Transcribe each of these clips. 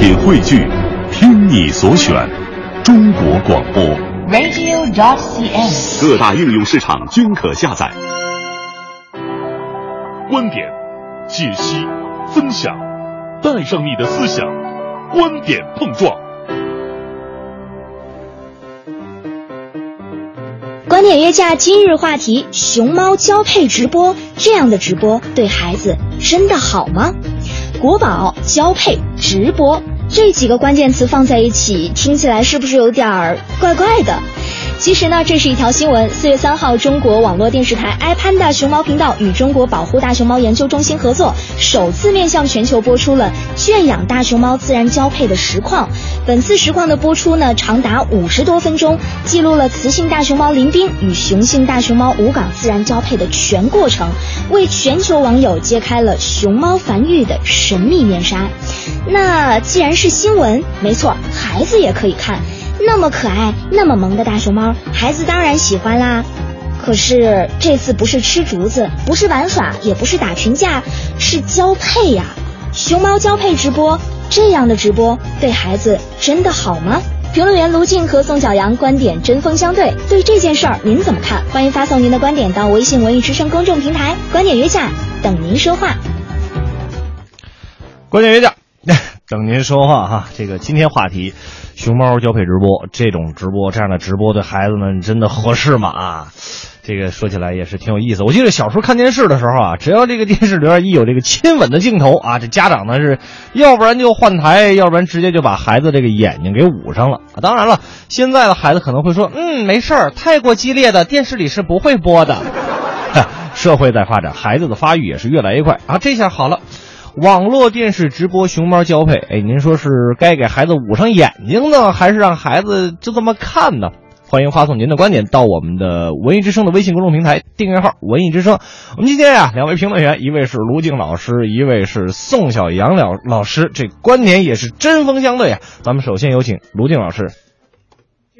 品汇聚，听你所选，中国广播。radio.dot.cn，。各大应用市场均可下载。观点、解析、分享，带上你的思想，观点碰撞。观点约架今日话题：熊猫交配直播，这样的直播对孩子真的好吗？国宝交配直播这几个关键词放在一起，听起来是不是有点儿怪怪的？其实呢，这是一条新闻。四月三号，中国网络电视台 iPanda 熊猫频道与中国保护大熊猫研究中心合作，首次面向全球播出了圈养大熊猫自然交配的实况。本次实况的播出呢，长达五十多分钟，记录了雌性大熊猫林冰与雄性大熊猫吴岗自然交配的全过程，为全球网友揭开了熊猫繁育的神秘面纱。那既然是新闻，没错，孩子也可以看。那么可爱、那么萌的大熊猫，孩子当然喜欢啦。可是这次不是吃竹子，不是玩耍，也不是打群架，是交配呀！熊猫交配直播，这样的直播对孩子真的好吗？评论员卢静和宋小阳观点针锋相对，对这件事儿您怎么看？欢迎发送您的观点到微信文艺之声公众平台“观点约架”，等您说话。观点约架，等您说话哈。这个今天话题。熊猫交配直播这种直播这样的直播对孩子们真的合适吗？啊，这个说起来也是挺有意思。我记得小时候看电视的时候啊，只要这个电视里边一有这个亲吻的镜头啊，这家长呢是要不然就换台，要不然直接就把孩子这个眼睛给捂上了。当然了，现在的孩子可能会说，嗯，没事儿，太过激烈的电视里是不会播的。社会在发展，孩子的发育也是越来越快啊，这下好了。网络电视直播熊猫交配，哎，您说是该给孩子捂上眼睛呢，还是让孩子就这么看呢？欢迎发送您的观点到我们的文艺之声的微信公众平台订阅号“文艺之声”。我们今天呀，两位评论员，一位是卢静老师，一位是宋小阳老老师，这观点也是针锋相对啊。咱们首先有请卢静老师。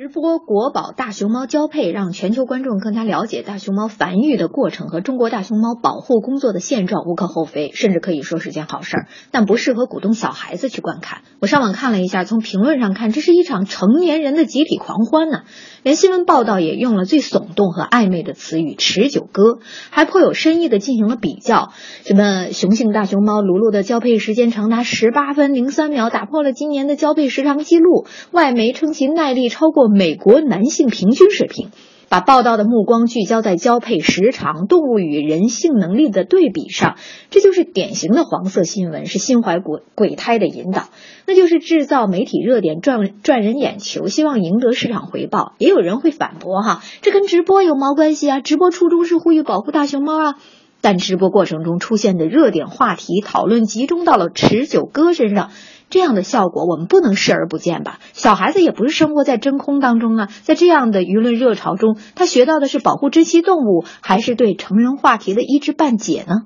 直播国宝大熊猫交配，让全球观众更加了解大熊猫繁育的过程和中国大熊猫保护工作的现状，无可厚非，甚至可以说是件好事儿，但不适合鼓动小孩子去观看。我上网看了一下，从评论上看，这是一场成年人的集体狂欢呢、连新闻报道也用了最耸动和暧昧的词语“持久歌”，还颇有深意的进行了比较。什么雄性大熊猫卢卢的交配时间长达十八分零三秒，打破了今年的交配时长记录。外媒称其耐力超过美国男性平均水平。把报道的目光聚焦在交配时长、动物与人性能力的对比上，这就是典型的黄色新闻，是心怀鬼鬼胎的引导，那就是制造媒体热点赚赚人眼球，希望赢得市场回报。也有人会反驳哈，这跟直播有毛关系啊？直播初衷是呼吁保护大熊猫啊。但直播过程中出现的热点话题讨论集中到了持久哥身上。这样的效果我们不能视而不见吧？小孩子也不是生活在真空当中啊，在这样的舆论热潮中，他学到的是保护珍稀动物，还是对成人话题的一知半解呢？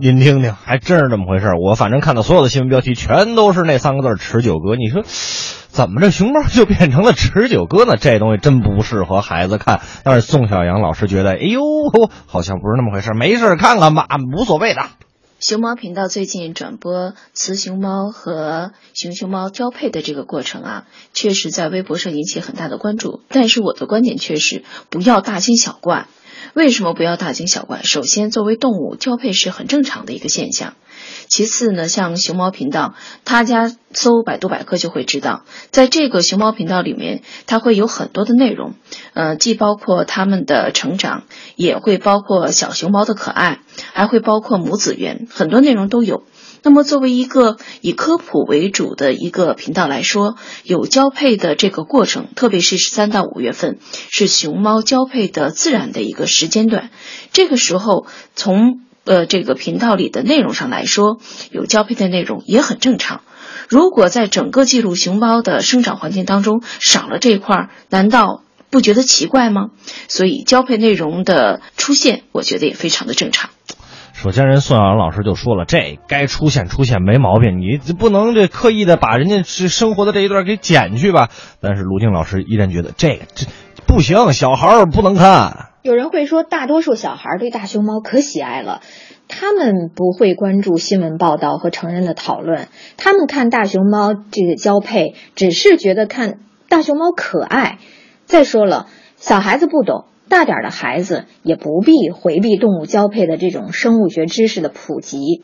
您听听，还真是这么回事。我反正看到所有的新闻标题全都是那三个字“持久哥”，你说怎么这熊猫就变成了持久哥呢？这东西真不适合孩子看。但是宋小阳老师觉得，哎呦，好像不是那么回事，没事看看吧，无所谓的。熊猫频道最近转播雌熊猫和雄熊猫交配的这个过程啊，确实在微博上引起很大的关注。但是我的观点却是不要大惊小怪。为什么不要大惊小怪？首先，作为动物，交配是很正常的一个现象。其次呢，像熊猫频道，他家搜百度百科就会知道，在这个熊猫频道里面，它会有很多的内容，呃，既包括它们的成长，也会包括小熊猫的可爱，还会包括母子园，很多内容都有。那么，作为一个以科普为主的一个频道来说，有交配的这个过程，特别是三到五月份是熊猫交配的自然的一个时间段，这个时候从呃这个频道里的内容上来说，有交配的内容也很正常。如果在整个记录熊猫的生长环境当中少了这一块，难道不觉得奇怪吗？所以交配内容的出现，我觉得也非常的正常。首先，人宋小阳老师就说了，这该出现出现没毛病，你不能这刻意的把人家是生活的这一段给剪去吧。但是卢静老师依然觉得这个这不行，小孩儿不能看。有人会说，大多数小孩对大熊猫可喜爱了，他们不会关注新闻报道和成人的讨论，他们看大熊猫这个交配，只是觉得看大熊猫可爱。再说了，小孩子不懂，大点的孩子也不必回避动物交配的这种生物学知识的普及。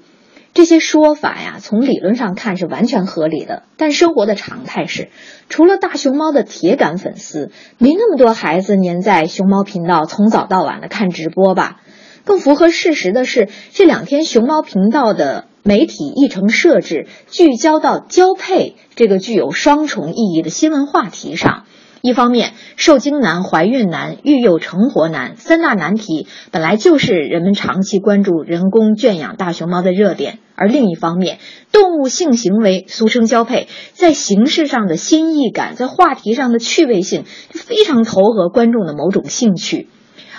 这些说法呀，从理论上看是完全合理的，但生活的常态是，除了大熊猫的铁杆粉丝，没那么多孩子粘在熊猫频道从早到晚的看直播吧。更符合事实的是，这两天熊猫频道的媒体议程设置聚焦到交配这个具有双重意义的新闻话题上。一方面，受精难、怀孕难、育幼成活难三大难题本来就是人们长期关注人工圈养大熊猫的热点；而另一方面，动物性行为俗称交配，在形式上的新意感，在话题上的趣味性，就非常投合观众的某种兴趣。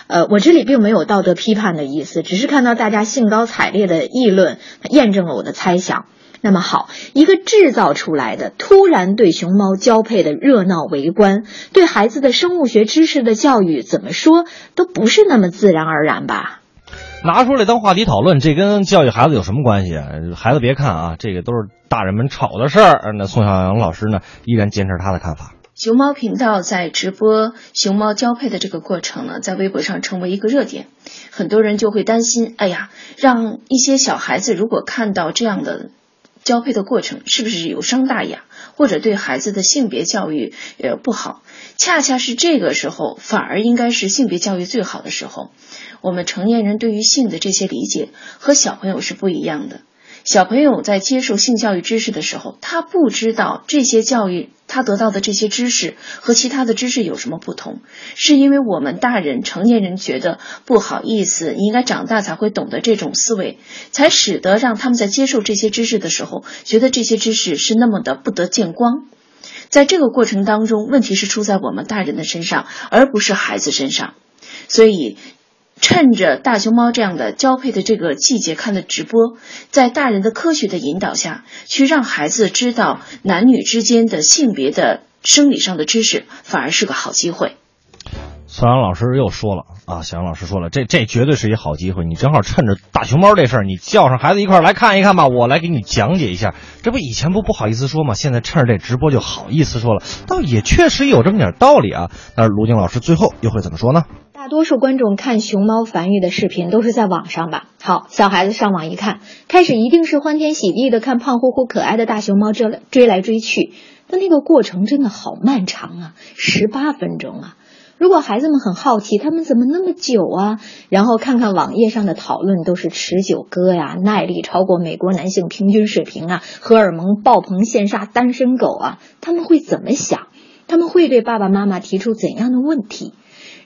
呃，我这里并没有道德批判的意思，只是看到大家兴高采烈的议论，验证了我的猜想。那么好，一个制造出来的突然对熊猫交配的热闹围观，对孩子的生物学知识的教育，怎么说都不是那么自然而然吧？拿出来当话题讨论，这跟教育孩子有什么关系啊？孩子别看啊，这个都是大人们吵的事儿。那宋小阳老师呢，依然坚持他的看法。熊猫频道在直播熊猫交配的这个过程呢，在微博上成为一个热点，很多人就会担心：哎呀，让一些小孩子如果看到这样的交配的过程，是不是有伤大雅，或者对孩子的性别教育呃不好？恰恰是这个时候，反而应该是性别教育最好的时候。我们成年人对于性的这些理解和小朋友是不一样的。小朋友在接受性教育知识的时候，他不知道这些教育他得到的这些知识和其他的知识有什么不同，是因为我们大人成年人觉得不好意思，你应该长大才会懂得这种思维，才使得让他们在接受这些知识的时候，觉得这些知识是那么的不得见光。在这个过程当中，问题是出在我们大人的身上，而不是孩子身上，所以。趁着大熊猫这样的交配的这个季节看的直播，在大人的科学的引导下，去让孩子知道男女之间的性别的生理上的知识，反而是个好机会。孙杨老师又说了啊，小杨老师说了，这这绝对是一好机会，你正好趁着大熊猫这事儿，你叫上孩子一块儿来看一看吧，我来给你讲解一下。这不以前不不好意思说吗？现在趁着这直播就好意思说了，倒也确实有这么点道理啊。但是卢静老师最后又会怎么说呢？大多数观众看熊猫繁育的视频都是在网上吧？好，小孩子上网一看，开始一定是欢天喜地的看胖乎乎可爱的大熊猫追追来追去，但那个过程真的好漫长啊，十八分钟啊！如果孩子们很好奇，他们怎么那么久啊？然后看看网页上的讨论都是持久歌呀，耐力超过美国男性平均水平啊，荷尔蒙爆棚羡煞单身狗啊，他们会怎么想？他们会对爸爸妈妈提出怎样的问题？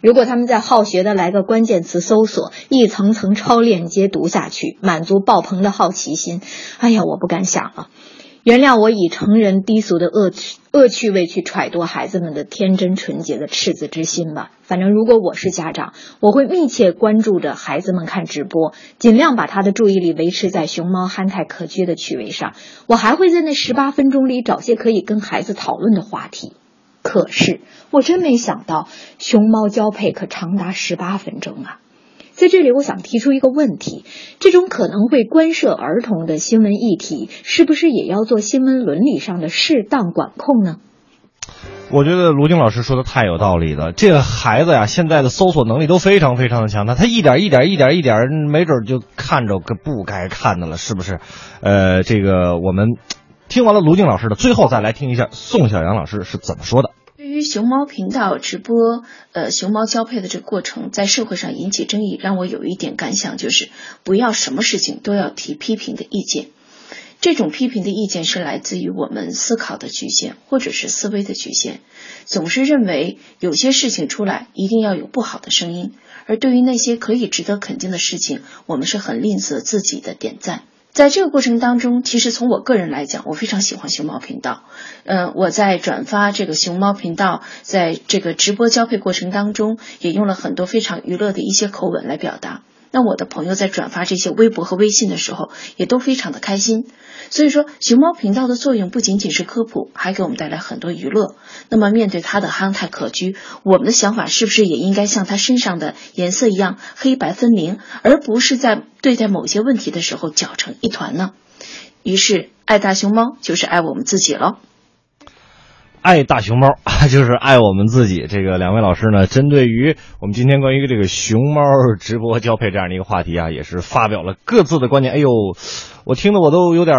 如果他们在好学的来个关键词搜索，一层层超链接读下去，满足爆棚的好奇心，哎呀，我不敢想了。原谅我以成人低俗的恶趣恶趣味去揣度孩子们的天真纯洁的赤子之心吧。反正如果我是家长，我会密切关注着孩子们看直播，尽量把他的注意力维持在熊猫憨态可掬的趣味上。我还会在那十八分钟里找些可以跟孩子讨论的话题。可是，我真没想到，熊猫交配可长达十八分钟啊！在这里，我想提出一个问题：这种可能会关涉儿童的新闻议题，是不是也要做新闻伦理上的适当管控呢？我觉得卢静老师说的太有道理了。这个孩子呀，现在的搜索能力都非常非常的强，他他一点一点一点一点，没准就看着个不该看的了，是不是？呃，这个我们听完了卢静老师的，最后再来听一下宋小阳老师是怎么说的。于熊猫频道直播，呃，熊猫交配的这个过程，在社会上引起争议，让我有一点感想，就是不要什么事情都要提批评的意见。这种批评的意见是来自于我们思考的局限，或者是思维的局限，总是认为有些事情出来一定要有不好的声音，而对于那些可以值得肯定的事情，我们是很吝啬自己的点赞。在这个过程当中，其实从我个人来讲，我非常喜欢熊猫频道。嗯，我在转发这个熊猫频道，在这个直播交配过程当中，也用了很多非常娱乐的一些口吻来表达。那我的朋友在转发这些微博和微信的时候，也都非常的开心。所以说，熊猫频道的作用不仅仅是科普，还给我们带来很多娱乐。那么，面对它的憨态可掬，我们的想法是不是也应该像它身上的颜色一样黑白分明，而不是在对待某些问题的时候搅成一团呢？于是，爱大熊猫就是爱我们自己了。爱大熊猫 就是爱我们自己。这个两位老师呢，针对于我们今天关于这个熊猫直播交配这样的一个话题啊，也是发表了各自的观点。哎呦，我听的我都有点，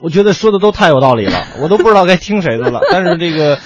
我觉得说的都太有道理了，我都不知道该听谁的了。但是这个。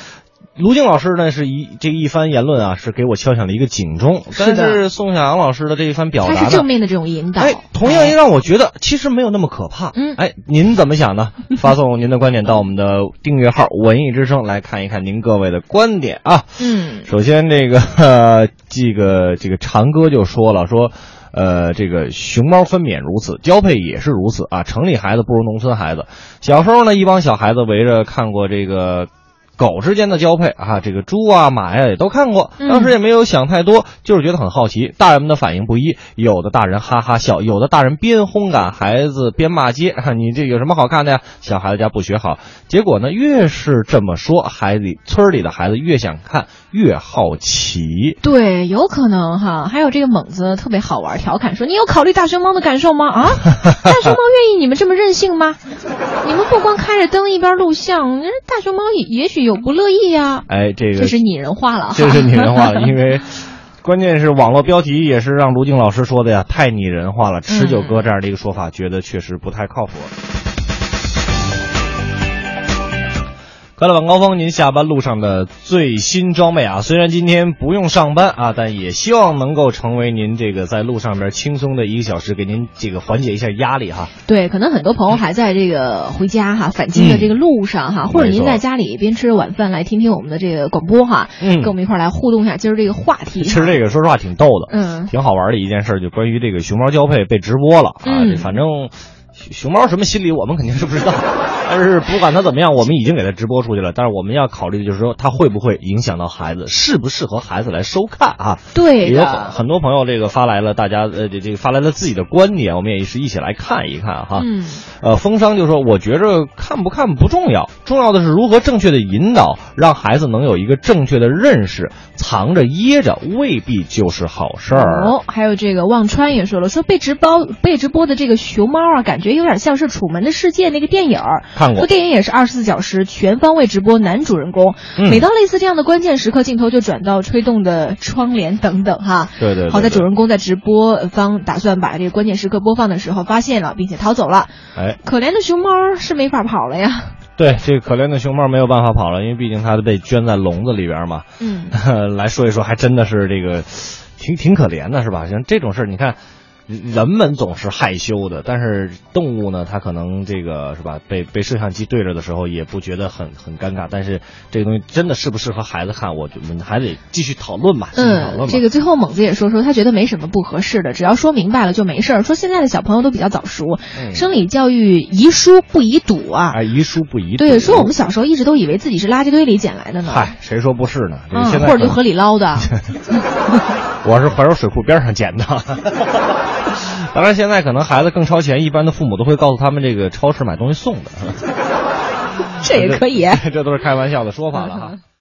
卢静老师呢是一这一番言论啊，是给我敲响了一个警钟。但是宋小阳老师的这一番表达，他是正面的这种引导，哎，同样也让我觉得其实没有那么可怕。嗯，哎，您怎么想呢？发送您的观点到我们的订阅号“文艺之声”来看一看您各位的观点啊。嗯，首先这个呃、这个这个长哥就说了说，呃，这个熊猫分娩如此，交配也是如此啊。城里孩子不如农村孩子。小时候呢，一帮小孩子围着看过这个。狗之间的交配啊，这个猪啊马呀也都看过，当时也没有想太多，就是觉得很好奇。大人们的反应不一，有的大人哈哈笑，有的大人边轰赶孩子边骂街。你这有什么好看的呀？小孩子家不学好。结果呢，越是这么说，孩子村里的孩子越想看，越好奇。对，有可能哈。还有这个猛子特别好玩，调侃说：“你有考虑大熊猫的感受吗？啊，大熊猫愿意你们这么任性吗？你们不光开着灯一边录像，大熊猫也也许。”有不乐意呀？哎，这个这是拟人化了，这是拟人化了，因为 关键是网络标题也是让卢静老师说的呀，太拟人化了。持久哥这样的一个说法，觉得确实不太靠谱。快乐晚高峰，您下班路上的最新装备啊！虽然今天不用上班啊，但也希望能够成为您这个在路上边轻松的一个小时，给您这个缓解一下压力哈。对，可能很多朋友还在这个回家哈，返京的这个路上哈，或者您在家里边吃着晚饭来听听我们的这个广播哈，嗯，跟我们一块来互动一下今儿这个话题。其实这个说实话挺逗的，嗯，挺好玩的一件事，就关于这个熊猫交配被直播了啊，这反正。熊猫什么心理，我们肯定是不知道。但是不管它怎么样，我们已经给它直播出去了。但是我们要考虑的就是说，它会不会影响到孩子，适不适合孩子来收看啊？对，有很很多朋友这个发来了，大家呃这这个发来了自己的观点，我们也是一起来看一看哈。嗯。呃，风商就说，我觉着看不看不重要，重要的是如何正确的引导，让孩子能有一个正确的认识。藏着掖着未必就是好事儿。哦，还有这个忘川也说了，说被直播被直播的这个熊猫啊，感觉有点像是《楚门的世界》那个电影儿。看过。说电影也是二十四小时全方位直播男主人公，每到类似这样的关键时刻，镜头就转到吹动的窗帘等等哈。对对。好在主人公在直播方打算把这个关键时刻播放的时候发现了，并且逃走了。哎，可怜的熊猫是没法跑了呀。对，这个可怜的熊猫没有办法跑了，因为毕竟它被圈在笼子里边嘛。嗯，来说一说，还真的是这个，挺挺可怜的，是吧？像这种事儿，你看。人们总是害羞的，但是动物呢，它可能这个是吧？被被摄像机对着的时候，也不觉得很很尴尬。但是这个东西真的适不适合孩子看，我们还得继续讨论吧。嗯，这个最后猛子也说说，他觉得没什么不合适的，只要说明白了就没事儿。说现在的小朋友都比较早熟，生理教育宜疏不宜堵啊。哎，宜疏不宜堵。对，说我们小时候一直都以为自己是垃圾堆里捡来的呢。嗨，谁说不是呢？嗯，或者就河里捞的。我是怀柔水库边上捡的。当然，现在可能孩子更超前，一般的父母都会告诉他们，这个超市买东西送的，这也可以，这都是开玩笑的说法了哈。